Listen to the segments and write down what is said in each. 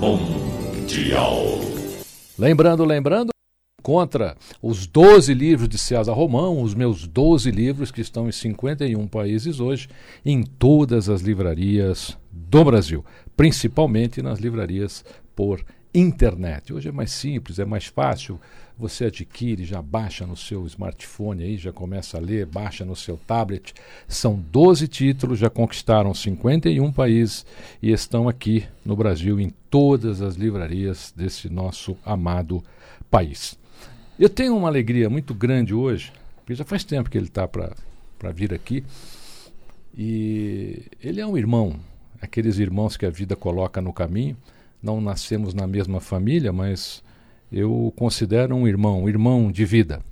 Mundial. Lembrando, lembrando, contra os 12 livros de César Romão, os meus 12 livros que estão em 51 países hoje, em todas as livrarias do Brasil, principalmente nas livrarias por internet. Hoje é mais simples, é mais fácil. Você adquire, já baixa no seu smartphone aí, já começa a ler, baixa no seu tablet. São 12 títulos, já conquistaram 51 países e estão aqui no Brasil em todas as livrarias desse nosso amado país. Eu tenho uma alegria muito grande hoje, porque já faz tempo que ele está para vir aqui. E ele é um irmão, aqueles irmãos que a vida coloca no caminho. Não nascemos na mesma família, mas eu considero um irmão, um irmão de vida.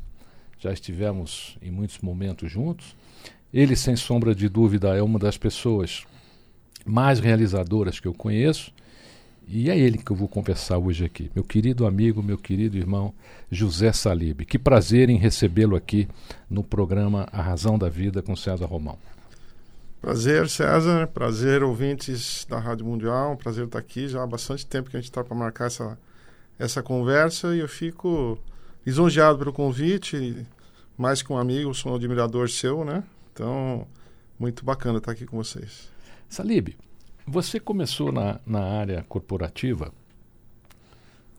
Já estivemos em muitos momentos juntos. Ele, sem sombra de dúvida, é uma das pessoas mais realizadoras que eu conheço. E é ele que eu vou conversar hoje aqui. Meu querido amigo, meu querido irmão José Salib. Que prazer em recebê-lo aqui no programa A Razão da Vida com César Romão. Prazer, César. Prazer, ouvintes da Rádio Mundial. Prazer estar aqui. Já há bastante tempo que a gente está para marcar essa, essa conversa e eu fico lisonjeado pelo convite. Mais que um amigo, sou um admirador seu, né? Então, muito bacana estar aqui com vocês. Salib, você começou na, na área corporativa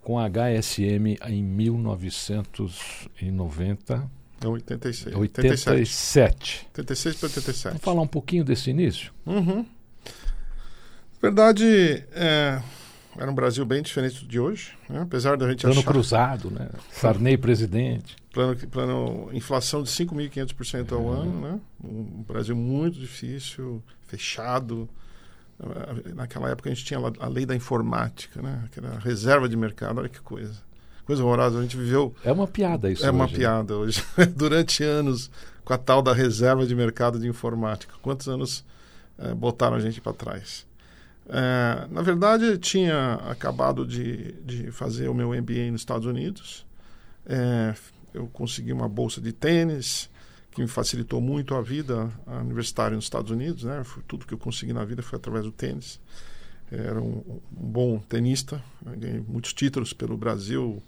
com a HSM em 1990. Não, 86. 87. 86 para 87. Vamos falar um pouquinho desse início? Uhum. Na verdade, é, era um Brasil bem diferente de hoje, né? apesar da gente Plano achar... cruzado, né? Sarney presidente. Plano, plano inflação de 5.500% ao Uhum. ano, né? Um Brasil muito difícil, fechado. Naquela época a gente tinha a lei da informática, né? Aquela reserva de mercado, olha que coisa. Coisa horrorosa. A gente viveu. É uma piada isso É uma hoje, né? piada hoje. Durante anos, com a tal da reserva de mercado de informática. Quantos anos eh, botaram a gente para trás? Eh, na verdade, eu tinha acabado de, de fazer o meu MBA nos Estados Unidos. Eh, eu consegui uma bolsa de tênis que me facilitou muito a vida a universitária nos Estados Unidos, né? Foi tudo que eu consegui na vida foi através do tênis. Era um, um bom tenista, ganhei muitos títulos pelo Brasil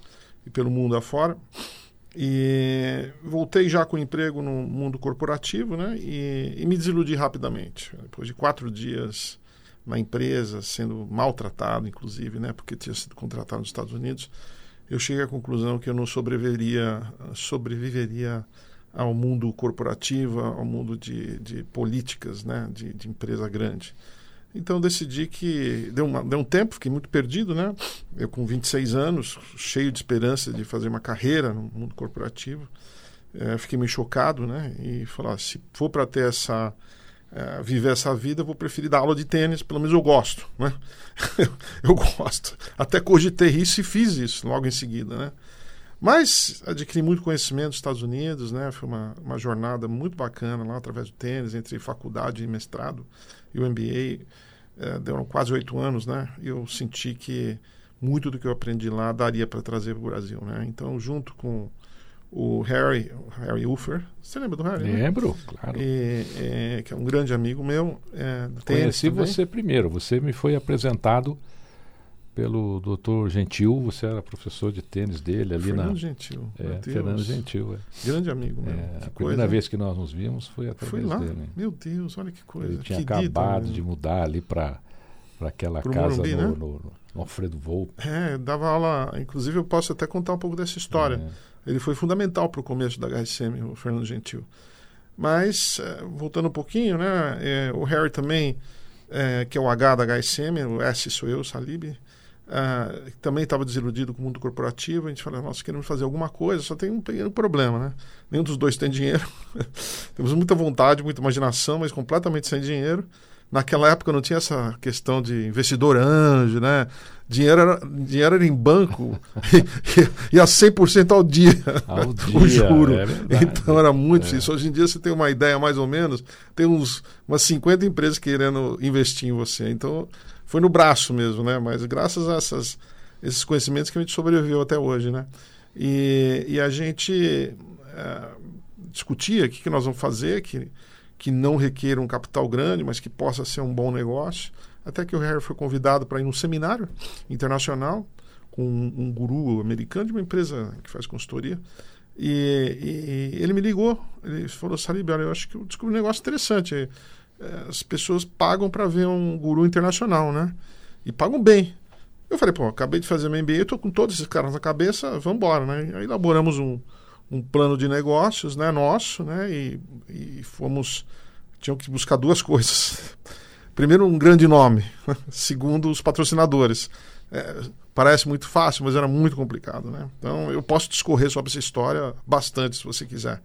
e pelo mundo afora. E voltei já com emprego no mundo corporativo, né? E, e me desiludi rapidamente. Depois de quatro dias na empresa, sendo maltratado, inclusive, né? Porque tinha sido contratado nos Estados Unidos, eu cheguei à conclusão que eu não sobreviveria, sobreviveria ao mundo corporativo, ao mundo de, de políticas, né? De, de empresa grande. Então decidi que deu, uma, deu um tempo, fiquei muito perdido, né? Eu com 26 anos, cheio de esperança de fazer uma carreira no mundo corporativo, é, fiquei meio chocado, né? E falar, se for para ter essa é, viver essa vida, eu vou preferir dar aula de tênis, pelo menos eu gosto, né? eu, eu gosto. Até cogitei isso e fiz isso logo em seguida, né? Mas adquiri muito conhecimento nos Estados Unidos, né? Foi uma, uma jornada muito bacana lá através do tênis, entre faculdade e mestrado e o MBA. É, deram quase oito anos, né? Eu senti que muito do que eu aprendi lá daria para trazer para o Brasil, né? Então, junto com o Harry, Harry Ufer. Você lembra do Harry? né? Lembro, claro. E, é, que é um grande amigo meu. É, Conheci você primeiro. Você me foi apresentado pelo Dr. Gentil. Você era professor de tênis dele ali Fernando na. Gentil. É. Fernando Gentil. É. Grande amigo meu. É, a primeira vez que nós nos vimos foi através Foi lá. dele. Meu Deus, olha que coisa. Ele tinha que acabado dito, de né? mudar ali para aquela Pro casa Morumbi, no, né? no, no Alfredo Volpe. É, dava aula. Inclusive, eu posso até contar um pouco dessa história. É. Ele foi fundamental para o começo da HSM, o Fernando Gentil. Mas, eh, voltando um pouquinho, né, eh, o Harry também, eh, que é o H da HSM, o S sou eu, Salib, ah, também estava desiludido com o mundo corporativo. A gente falou, nós queremos fazer alguma coisa, só tem um pequeno problema, né? Nenhum dos dois tem dinheiro. Temos muita vontade, muita imaginação, mas completamente sem dinheiro. Naquela época não tinha essa questão de investidor anjo, né? Dinheiro era, dinheiro era em banco e, e a 100% ao dia, Ao o dia, juro. é verdade. então era muito É. difícil. Hoje em dia você tem uma ideia mais ou menos, tem uns, umas 50 empresas querendo investir em você. Então foi no braço mesmo, né? Mas graças a essas, esses conhecimentos que a gente sobreviveu até hoje, né? E, e a gente eh, discutia o que, que nós vamos fazer, que, que não requer um capital grande, mas que possa ser um bom negócio. Até que o Harry foi convidado para ir num seminário internacional com um, um guru americano de uma empresa que faz consultoria. E, e ele me ligou, ele falou, Salib, olha, eu acho que eu descobri um negócio interessante. Eh, As pessoas pagam para ver um guru internacional, né? E pagam bem. Eu falei, pô, acabei de fazer meu MBA, estou com todos esses caras na cabeça, vamos embora, né? Aí elaboramos um, um plano de negócios, né, nosso, né? E, e fomos, tinham que buscar duas coisas. Primeiro, um grande nome. Segundo, os patrocinadores. É, parece muito fácil, mas era muito complicado, né? Então, eu posso discorrer sobre essa história bastante, se você quiser.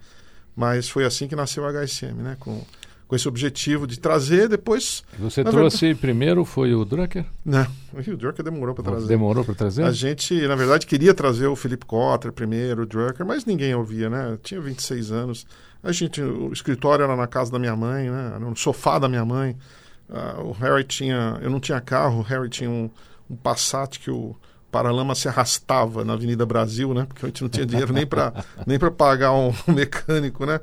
Mas foi assim que nasceu a HSM, né? Com, com esse objetivo de trazer, depois... Você trouxe primeiro foi o Drucker? Não, o Drucker demorou para trazer. Demorou para trazer? A gente, na verdade, queria trazer o Philip Cotter primeiro, o Drucker, mas ninguém ouvia, né? Eu tinha 26 anos. A gente, o escritório era na casa da minha mãe, né? No sofá da minha mãe. Ah, o Harry tinha... Eu não tinha carro, o Harry tinha um, um Passat que o paralama se arrastava na Avenida Brasil, né? Porque a gente não tinha dinheiro nem para nem para pagar um mecânico, né?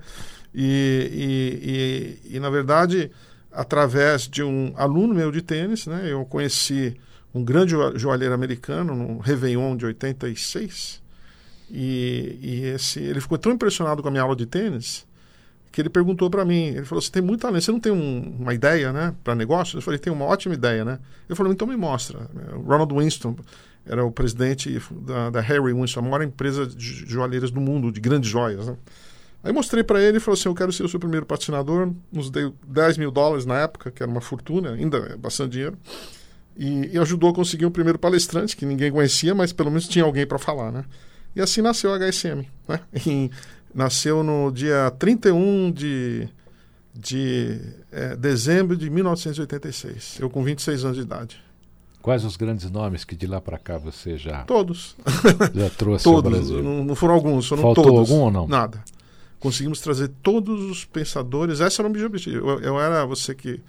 E, e, e, e, na verdade, através de um aluno meu de tênis, né? Eu conheci um grande jo- joalheiro americano no Réveillon de 86. E, e esse, ele ficou tão impressionado com a minha aula de tênis que ele perguntou para mim, ele falou, você tem muito talento, você não tem um- uma ideia, né, para negócio? Eu falei, tem uma ótima ideia, né? Ele falou, então me mostra. Ronald Winston era o presidente da, da Harry Winston, a maior empresa de joalheiras do mundo, de grandes joias, né? Aí mostrei para ele e falou assim, eu quero ser o seu primeiro patrocinador, nos deu 10 mil dólares na época, que era uma fortuna, ainda é bastante dinheiro, e, e ajudou a conseguir um primeiro palestrante, que ninguém conhecia, mas pelo menos tinha alguém para falar, né? E assim nasceu a HSM, né? Em- nasceu no dia 31 de, de eh, dezembro de 1986, eu com 26 anos de idade. Quais os grandes nomes que de lá para cá você já, Todos, já trouxe ao todos, Brasil? não, não foram alguns, foram Faltou todos. algum ou não? Nada. Conseguimos trazer todos os pensadores, esse era o meu objetivo. Eu, eu era você que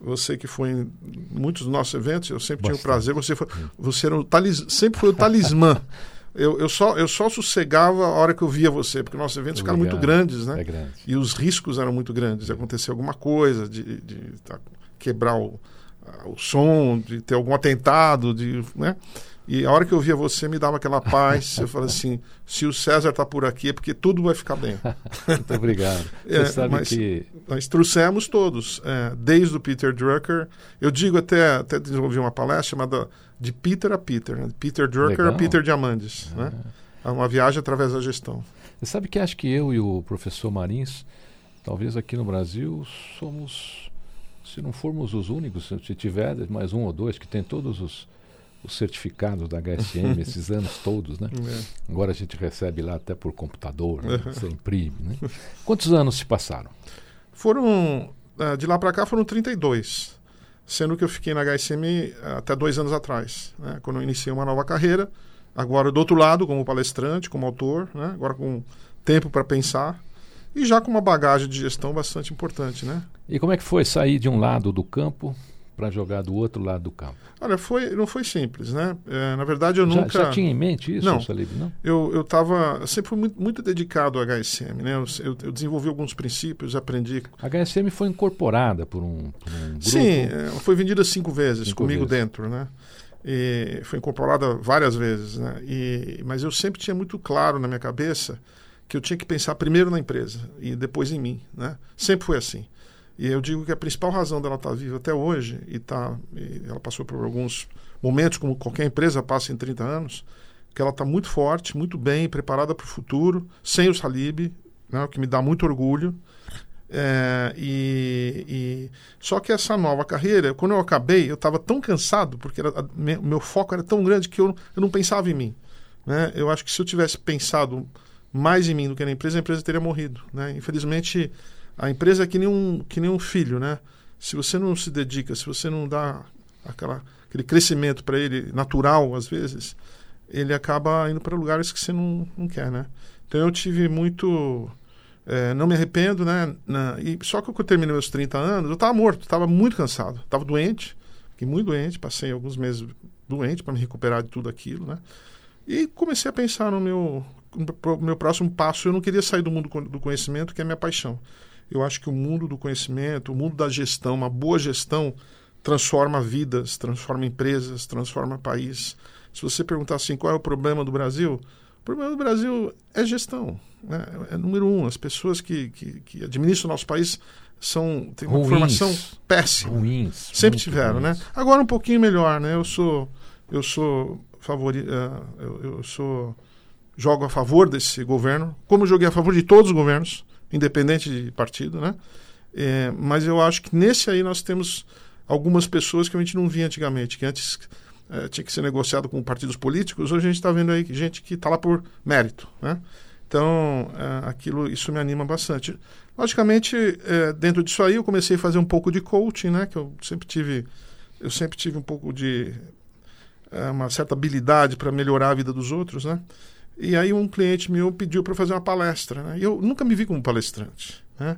você que foi em muitos dos nossos eventos, eu sempre tinha o Bastante. prazer, você foi, você era o talis, sempre foi o talismã. Eu, eu, só, eu só sossegava a hora que eu via você, porque nossos eventos ficaram muito grandes, né? É grande. E os riscos eram muito grandes, de acontecer alguma coisa, de, de tá, quebrar o, o som, de ter algum atentado, de, né? E a hora que eu via você me dava aquela paz, eu falei assim, se o César está por aqui é porque tudo vai ficar bem. Muito obrigado. Você É, sabe mas- que Nós trouxemos todos, é, desde o Peter Drucker, eu digo até, até desenvolvi uma palestra chamada de Peter a Peter, né? Peter Drucker Legal. a Peter Diamandis, né? É uma viagem através da gestão. Você sabe que acho que eu e o professor Marins, talvez aqui no Brasil, somos, se não formos os únicos, se tiver mais um ou dois que tem todos os, os certificados da HSM esses anos todos, né? É. Agora a gente recebe lá até por computador, né? você imprime, né? Quantos anos se passaram? Foram, eh, de lá para cá foram 32, sendo que eu fiquei na HSM eh, até dois anos atrás, né? quando eu iniciei uma nova carreira. Agora do outro lado, como palestrante, como autor, né? agora com tempo para pensar e já com uma bagagem de gestão bastante importante, né? E como é que foi sair de um lado do campo para jogar do outro lado do campo? Olha, foi, não foi simples, né? É, na verdade, eu já, nunca. Já tinha em mente isso, não, Salib, não? Eu, eu tava, eu sempre fui muito, muito dedicado ao HSM, né? Eu, eu, eu, desenvolvi alguns princípios, aprendi. A HSM foi incorporada por um, por um grupo? Sim, ela foi vendida cinco vezes cinco comigo vezes. dentro, né? E foi incorporada várias vezes, né? E, mas eu sempre tinha muito claro na minha cabeça que eu tinha que pensar primeiro na empresa e depois em mim, né? Sempre foi assim. E eu digo que a principal razão dela estar tá viva até hoje, e, tá, e ela passou por alguns momentos, como qualquer empresa passa em 30 anos, que ela está muito forte, muito bem, preparada para o futuro, sem o Salib, né, o que me dá muito orgulho. É, e, e, só que essa nova carreira, quando eu acabei, eu estava tão cansado, porque era, meu, meu, foco era tão grande que eu, eu não pensava em mim. Né? Eu acho que se eu tivesse pensado mais em mim do que na empresa, a empresa teria morrido. Né? Infelizmente, a empresa é que nem um, que nem um filho, né? Se você não se dedica, se você não dá aquela, aquele crescimento para ele natural, às vezes, ele acaba indo para lugares que você não, não quer, né? Então eu tive muito... É, não me arrependo, né? Na, e só que quando eu terminei meus 30 anos, eu estava morto, estava muito cansado, estava doente, fiquei muito doente, passei alguns meses doente para me recuperar de tudo aquilo, né? E comecei a pensar no meu, no meu próximo passo. Eu não queria sair do mundo do conhecimento, que é a minha paixão. Eu acho que o mundo do conhecimento, o mundo da gestão, uma boa gestão transforma vidas, transforma empresas, transforma país. Se você perguntar assim, qual é o problema do Brasil? O problema do Brasil é gestão. Né? É número um. As pessoas que, que, que administram o nosso país são têm uma ruins, formação péssima. Ruins. Sempre tiveram, né? ruins. né? Agora um pouquinho melhor, né? Eu sou eu sou favori, uh, eu, eu sou jogo a favor desse governo, como joguei a favor de todos os governos independente de partido, né? É, mas eu acho que nesse aí nós temos algumas pessoas que a gente não via antigamente, que antes é, tinha que ser negociado com partidos políticos, hoje a gente está vendo aí gente que está lá por mérito, né? Então, é, aquilo, isso me anima bastante. Logicamente, é, dentro disso aí, eu comecei a fazer um pouco de coaching, né? Que eu sempre tive, eu sempre tive um pouco de é, uma certa habilidade para melhorar a vida dos outros, né? E aí um cliente meu pediu para fazer uma palestra. Né? E eu nunca me vi como palestrante. Né?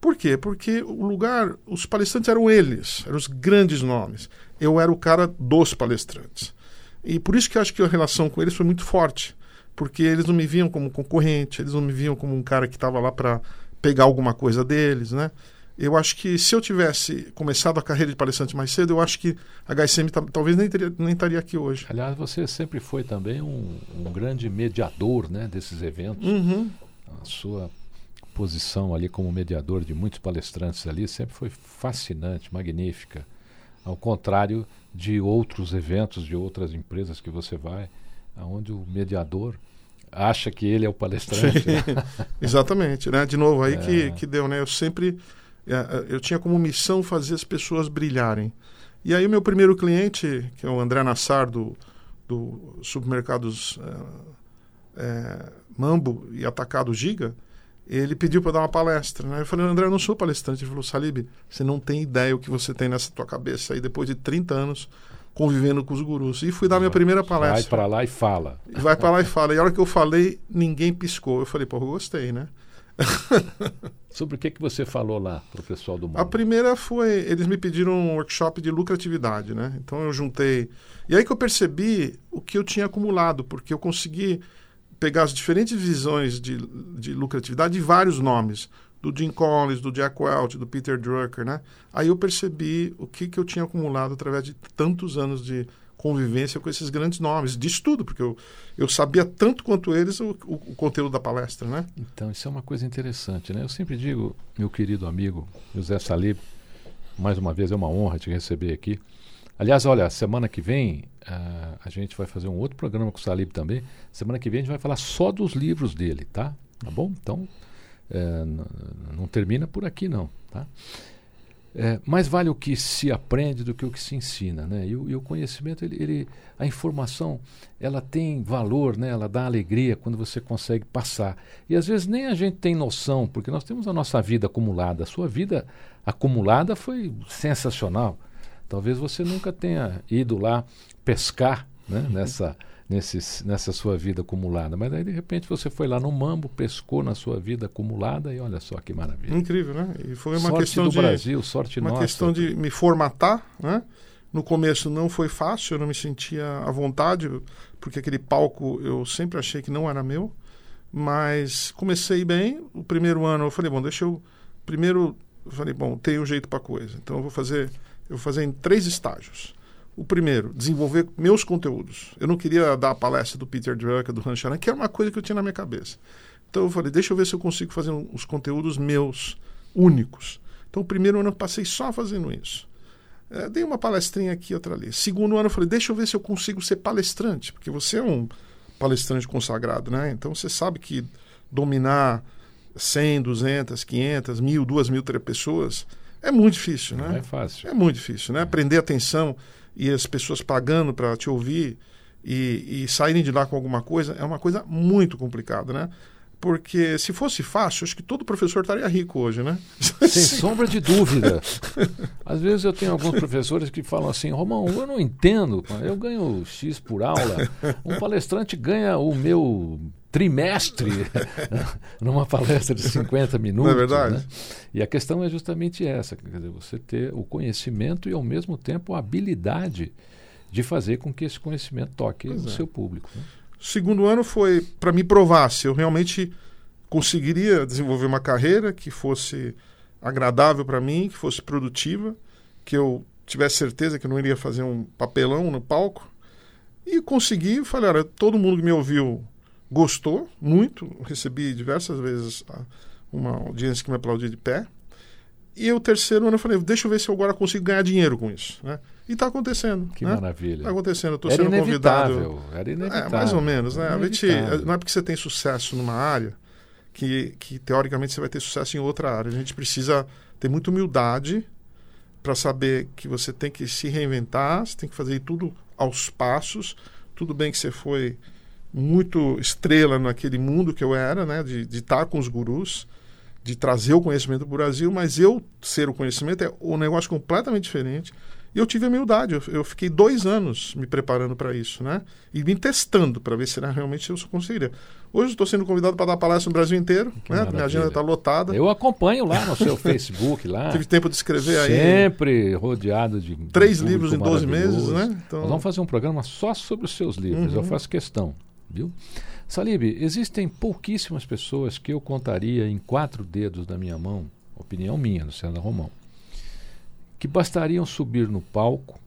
Por quê? Porque o lugar, os palestrantes eram eles, eram os grandes nomes. Eu era o cara dos palestrantes. E por isso que eu acho que a relação com eles foi muito forte. Porque eles não me viam como concorrente, eles não me viam como um cara que estava lá para pegar alguma coisa deles, né? Eu acho que se eu tivesse começado a carreira de palestrante mais cedo, eu acho que a HSM talvez nem, teria, nem estaria aqui hoje. Aliás, você sempre foi também um, um grande mediador né, desses eventos. Uhum. A sua posição ali como mediador de muitos palestrantes ali sempre foi fascinante, magnífica. Ao contrário de outros eventos, de outras empresas que você vai, onde o mediador acha que ele é o palestrante. Né? Exatamente, né? De novo, aí é. que, que deu, né? Eu sempre eu tinha como missão fazer as pessoas brilharem. E aí o meu primeiro cliente, que é o André Nassar, do, do supermercados é, é, Mambo e Atacado Giga, ele pediu para dar uma palestra. Né? Eu falei, André, eu não sou palestrante. Ele falou, Salib, você não tem ideia o que você tem nessa tua cabeça aí depois de 30 anos convivendo com os gurus. E fui dar minha primeira palestra. Vai para lá e fala. Vai para lá e fala. E a hora que eu falei, ninguém piscou. Eu falei, pô, eu gostei, né? Sobre o que, que você falou lá para o pessoal do mundo? A primeira foi, eles me pediram um workshop de lucratividade, né? Então eu juntei. E aí que eu percebi o que eu tinha acumulado, porque eu consegui pegar as diferentes visões de, de lucratividade de vários nomes, do Jim Collins, do Jack Welch, do Peter Drucker, né? Aí eu percebi o que, que eu tinha acumulado através de tantos anos de convivência com esses grandes nomes, de estudo, porque eu, eu sabia tanto quanto eles o, o, o, conteúdo da palestra, né? Então, isso é uma coisa interessante, né? Eu sempre digo, meu querido amigo José Salib, mais uma vez é uma honra te receber aqui. Aliás, olha, semana que vem uh, a gente vai fazer um outro programa com o Salib também. Semana que vem a gente vai falar só dos livros dele, tá? Tá bom? Então, uh, não termina por aqui não, tá? É, mais vale o que se aprende do que o que se ensina, né? E o, e o, conhecimento, ele, ele, a informação, ela tem valor, né? Ela dá alegria quando você consegue passar. E às vezes nem a gente tem noção, porque nós temos a nossa vida acumulada. A sua vida acumulada foi sensacional. Talvez você nunca tenha ido lá pescar, né? Nessa nesses, nessa sua vida acumulada. Mas aí, de repente, você foi lá no mambo, pescou na sua vida acumulada e olha só que maravilha. Incrível, né? E foi uma sorte questão do de Brasil, sorte uma nossa. questão de me formatar, né? No começo não foi fácil, eu não me sentia à vontade, porque aquele palco eu sempre achei que não era meu, mas comecei bem. O primeiro ano eu falei, bom, deixa eu primeiro eu falei, bom, tem um jeito para coisa. Então eu vou fazer, eu vou fazer em três estágios. O primeiro, desenvolver meus conteúdos. Eu não queria dar a palestra do Peter Drucker, do Han Charan, que era uma coisa que eu tinha na minha cabeça. Então eu falei, deixa eu ver se eu consigo fazer os conteúdos meus, únicos. Então o primeiro ano eu passei só fazendo isso. É, dei uma palestrinha aqui, outra ali. Segundo ano eu falei, deixa eu ver se eu consigo ser palestrante, porque você é um palestrante consagrado, né? Então você sabe que dominar 100, 200, 500, mil, duas mil, três pessoas é muito difícil, né? Não é fácil. É muito difícil, né? Prender atenção e as pessoas pagando para te ouvir e, e saírem de lá com alguma coisa é uma coisa muito complicada, né? Porque se fosse fácil, acho que todo professor estaria rico hoje, né? Sem sombra de dúvida. Às vezes eu tenho alguns professores que falam assim, Romão, eu não entendo, eu ganho X por aula, um palestrante ganha o meu trimestre numa palestra de 50 minutos. Não é verdade? Né? E a questão é justamente essa, quer dizer, você ter o conhecimento e ao mesmo tempo a habilidade de fazer com que esse conhecimento toque Pois o é. seu público. né? segundo ano foi para me provar se eu realmente conseguiria desenvolver uma carreira que fosse agradável para mim, que fosse produtiva, que eu tivesse certeza que eu não iria fazer um papelão no palco. E consegui, falei, olha, todo mundo que me ouviu gostou muito, recebi diversas vezes a- uma audiência que me aplaudia de pé. E o terceiro ano eu falei, deixa eu ver se eu agora consigo ganhar dinheiro com isso. Né? E está acontecendo. Que né? maravilha. Está acontecendo, eu estou sendo convidado. era inevitável. É, mais ou menos, né? A gente, não é porque você tem sucesso numa área que, que teoricamente você vai ter sucesso em outra área. A gente precisa ter muita humildade para saber que você tem que se reinventar, você tem que fazer tudo aos passos. Tudo bem que você foi muito estrela naquele mundo que eu era, né? De, de estar com os gurus, de trazer o conhecimento para o Brasil, mas eu ser o conhecimento é um negócio completamente diferente. E eu tive humildade. Eu, eu fiquei dois anos me preparando para isso, né? E me testando para ver se era realmente eu conseguiria. Hoje eu estou sendo convidado para dar palestra no Brasil inteiro, né? Minha maravilha. agenda está lotada. Eu acompanho lá no seu Facebook, lá. Tive tempo de escrever aí Sempre rodeado de. três livros em público 12 meses, né? Nós Então, vamos fazer um programa só sobre os seus livros. Uhum. Eu faço questão, viu? Salib, existem pouquíssimas pessoas que eu contaria em quatro dedos da minha mão, opinião minha, Luciana Romão, que bastariam subir no palco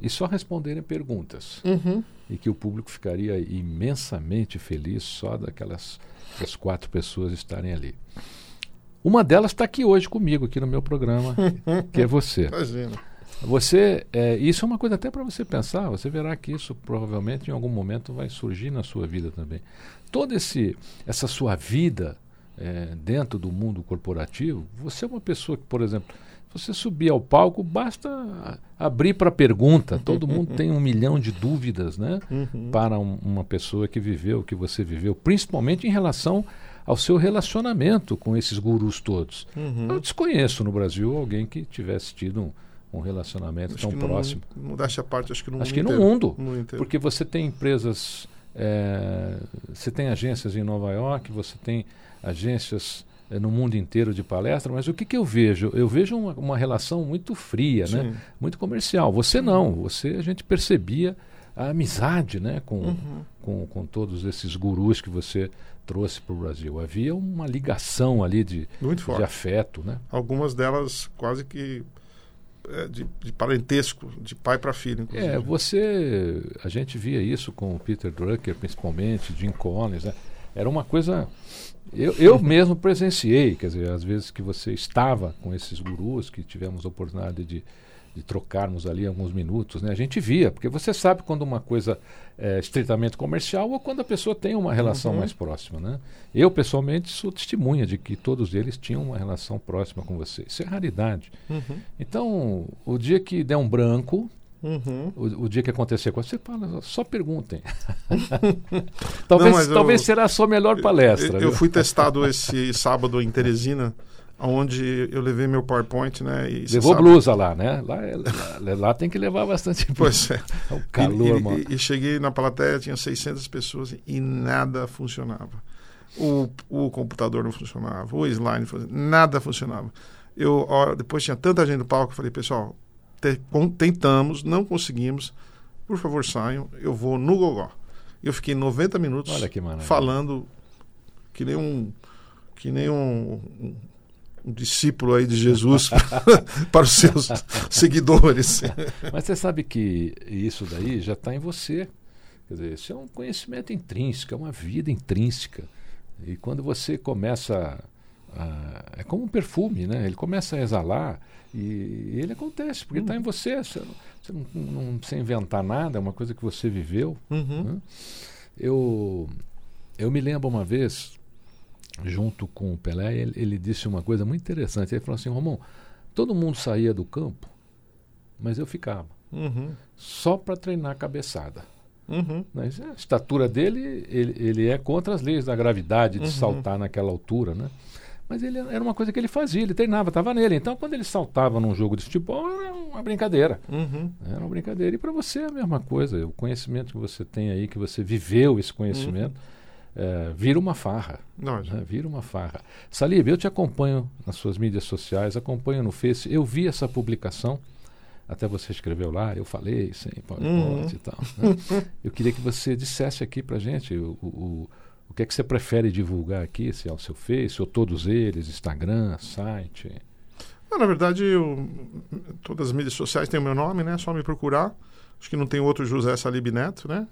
e só responderem perguntas. uhum. E que o público ficaria imensamente feliz só daquelas quatro pessoas estarem ali. Uma delas está aqui hoje comigo, aqui no meu programa, que é você. imagina. Você, é, isso é uma coisa até para você pensar. Você verá que isso provavelmente em algum momento vai surgir na sua vida também. Toda esse, essa sua vida é, dentro do mundo corporativo, você é uma pessoa que, por exemplo, você subir ao palco, basta abrir para pergunta. Todo mundo tem um milhão de dúvidas, né? Uhum. Para um- uma pessoa que viveu o que você viveu, principalmente em relação ao seu relacionamento com esses gurus todos. Uhum. Eu desconheço no Brasil alguém que tivesse tido um, um relacionamento Acho tão próximo. Modéstia à parte, acho que no Acho mundo que no inteiro. mundo, No mundo inteiro. Porque você tem empresas, é, você tem agências em Nova York, você tem agências é, no mundo inteiro de palestra, mas o que, que eu vejo? Eu vejo uma, uma relação muito fria, né? Muito comercial. Você não, você a gente percebia a amizade né? com, Uhum. com, com todos esses gurus que você trouxe para o Brasil. Havia uma ligação ali de, de afeto, né? Algumas delas quase que de, de parentesco, de pai para filho, inclusive. É, você. A gente via isso com o Peter Drucker, principalmente, Jim Collins. Né? Era uma coisa. Eu, eu mesmo presenciei, quer dizer, às vezes que você estava com esses gurus, que tivemos a oportunidade de, de trocarmos ali alguns minutos, né? a gente via, porque você sabe quando uma coisa é estritamente comercial ou quando a pessoa tem uma relação Uhum. mais próxima. Né? Eu, pessoalmente, sou testemunha de que todos eles tinham uma relação próxima com você. Isso é raridade. Uhum. Então, o dia que der um branco, Uhum. o, o dia que acontecer com você, fala, só perguntem. talvez eu- talvez será a sua melhor palestra. Eu, eu fui testado esse sábado em Teresina, onde eu levei meu PowerPoint, né? E Levou sabe- blusa lá, né? Lá, é- lá, lá tem que levar bastante Pois é. O calor, e, mano. e, e cheguei na plateia, tinha 600 pessoas e nada funcionava. O, o computador não funcionava, o slide não funcionava, nada funcionava. Eu, ó, depois tinha tanta gente no palco, eu falei, pessoal, te- tentamos, não conseguimos, por favor saiam, eu vou no gogó. Eu fiquei 90 minutos falando que nem um que nem um, um- um discípulo aí de Jesus para os seus seguidores. Mas você sabe que isso daí já está em você. Quer dizer, isso é um conhecimento intrínseco, é uma vida intrínseca. E quando você começa. A, é como um perfume, né? Ele começa a exalar e ele acontece, porque está em você. Você, não, você não, não precisa inventar nada, é uma coisa que você viveu. Uhum. né? Eu, eu me lembro uma vez, junto com o Pelé, ele, ele disse uma coisa muito interessante. Ele falou assim: Romão, todo mundo saía do campo, mas eu ficava Uhum. só para treinar a cabeçada. Uhum. Mas a estatura dele, ele, ele é contra as leis da gravidade de Uhum. saltar naquela altura, né? Mas ele era uma coisa que ele fazia, ele treinava, estava nele. Então, quando ele saltava num jogo de futebol, era uma brincadeira. Uhum. Era uma brincadeira. E para você é a mesma coisa. O conhecimento que você tem aí, que você viveu esse conhecimento, eh, vira uma farra. Não, né? Vira uma farra. Salib, eu te acompanho nas suas mídias sociais, acompanho no Face. Eu vi essa publicação, até você escreveu lá, eu falei, sem PowerPoint Uhum. e tal. né? Eu queria que você dissesse aqui pra gente o, o, o, o que é que você prefere divulgar aqui, se é o seu Face ou todos eles, Instagram, site. Não, na verdade, eu- todas as mídias sociais têm o meu nome, né? É só me procurar. Acho que não tem outro José Salib Neto, né?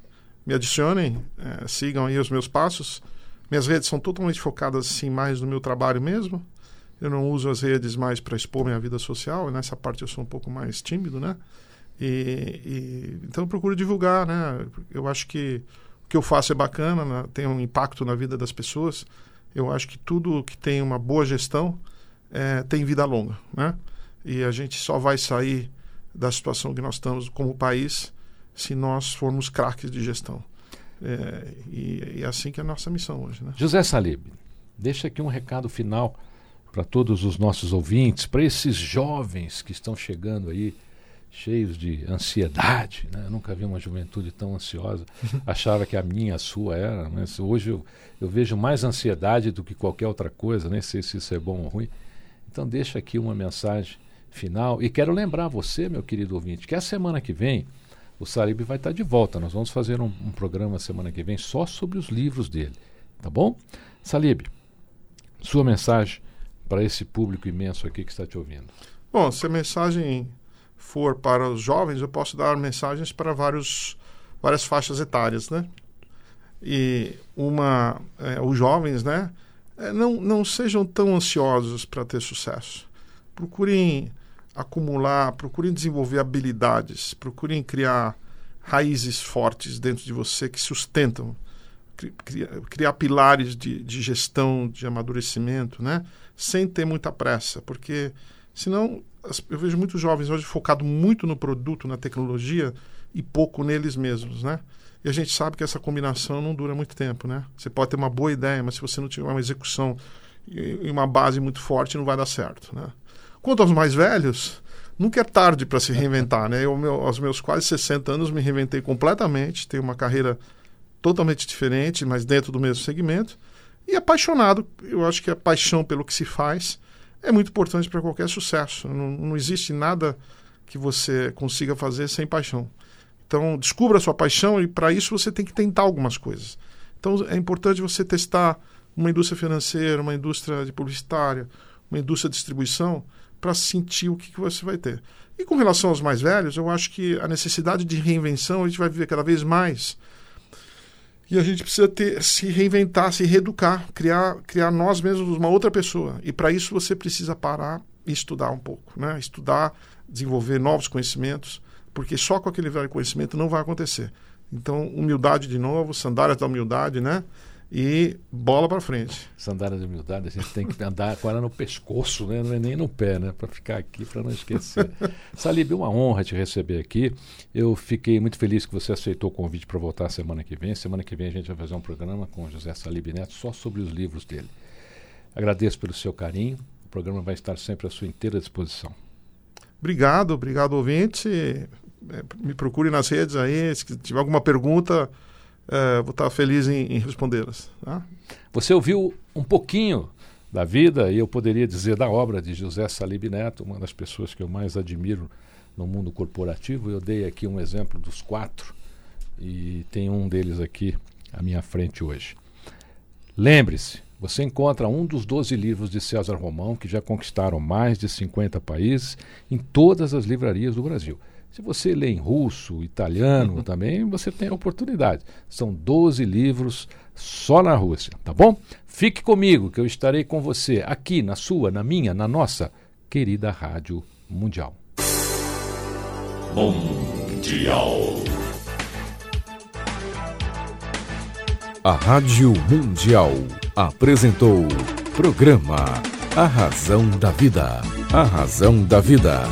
Me adicionem, eh, sigam aí os meus passos. Minhas redes são totalmente focadas, assim, mais no meu trabalho mesmo. Eu não uso as redes mais para expor minha vida social. Nessa parte eu sou um pouco mais tímido, né? E, e- então eu procuro divulgar, né? Eu acho que o que eu faço é bacana, né? tem um impacto na vida das pessoas. Eu acho que tudo que tem uma boa gestão eh, tem vida longa, né? E a gente só vai sair da situação que nós estamos como país se nós formos craques de gestão. É, e, e é assim que é a nossa missão hoje, né? José Salib, deixa aqui um recado final para todos os nossos ouvintes, para esses jovens que estão chegando aí cheios de ansiedade, né? Eu nunca vi uma juventude tão ansiosa. Achava que a minha, a sua era, mas hoje eu, eu vejo mais ansiedade do que qualquer outra coisa, nem sei se isso é bom ou ruim. Então deixa aqui uma mensagem final e quero lembrar você, meu querido ouvinte, que a semana que vem o Salib vai estar de volta. Nós vamos fazer um, um programa semana que vem só sobre os livros dele, tá bom? Salib, sua mensagem para esse público imenso aqui que está te ouvindo. Bom, se a mensagem for para os jovens, eu posso dar mensagens para vários, várias faixas etárias, né? E uma, é, os jovens, né? é, não, não sejam tão ansiosos para ter sucesso. Procurem acumular, procurem desenvolver habilidades, procurem criar raízes fortes dentro de você que sustentam, cri- criar, criar pilares de, de gestão, de amadurecimento, né? Sem ter muita pressa, porque senão eu vejo muitos jovens hoje focados muito no produto, na tecnologia e pouco neles mesmos, né? E a gente sabe que essa combinação não dura muito tempo, né? Você pode ter uma boa ideia, mas se você não tiver uma execução e uma base muito forte, não vai dar certo, né? Quanto aos mais velhos, nunca é tarde para se reinventar, né? Eu, meu, aos meus quase 60 anos, me reinventei completamente, tenho uma carreira totalmente diferente, mas dentro do mesmo segmento. E apaixonado, eu acho que a paixão pelo que se faz é muito importante para qualquer sucesso. Não, não existe nada que você consiga fazer sem paixão. Então, descubra a sua paixão e para isso você tem que tentar algumas coisas. Então, é importante você testar uma indústria financeira, uma indústria de publicitária, uma indústria de distribuição, para sentir o que, que você vai ter. E com relação aos mais velhos, eu acho que a necessidade de reinvenção a gente vai viver cada vez mais. E a gente precisa ter, se reinventar, se reeducar, criar, criar nós mesmos uma outra pessoa. E para isso você precisa parar e estudar um pouco, né? Estudar, desenvolver novos conhecimentos, porque só com aquele velho conhecimento não vai acontecer. Então, humildade de novo, sandálias da humildade, né? E bola para frente. Sandália de humildade, a gente tem que andar com ela no pescoço, né? não é nem no pé, né? para ficar aqui, para não esquecer. Salib, é uma honra te receber aqui. Eu fiquei muito feliz que você aceitou o convite para voltar semana que vem. Semana que vem a gente vai fazer um programa com o José Salib Neto só sobre os livros dele. Agradeço pelo seu carinho, programa vai estar sempre à sua inteira disposição. Obrigado, obrigado, ouvinte. É, me procure nas redes aí. Se tiver alguma pergunta, é, vou estar feliz em, em respondê-las. Tá? Você ouviu um pouquinho da vida e eu poderia dizer da obra de José Salib Neto, uma das pessoas que eu mais admiro no mundo corporativo. Eu dei aqui um exemplo dos quatro e tem um deles aqui à minha frente hoje. Lembre-se, você encontra um dos 12 livros de César Romão que já conquistaram mais de 50 países em todas as livrarias do Brasil. Se você lê em russo, italiano também, você tem a oportunidade. São 12 livros só na Rússia, tá bom? Fique comigo que eu estarei com você aqui na sua, na minha, na nossa querida Rádio Mundial. Mundial. A Rádio Mundial apresentou programa A Razão da Vida. A Razão da Vida.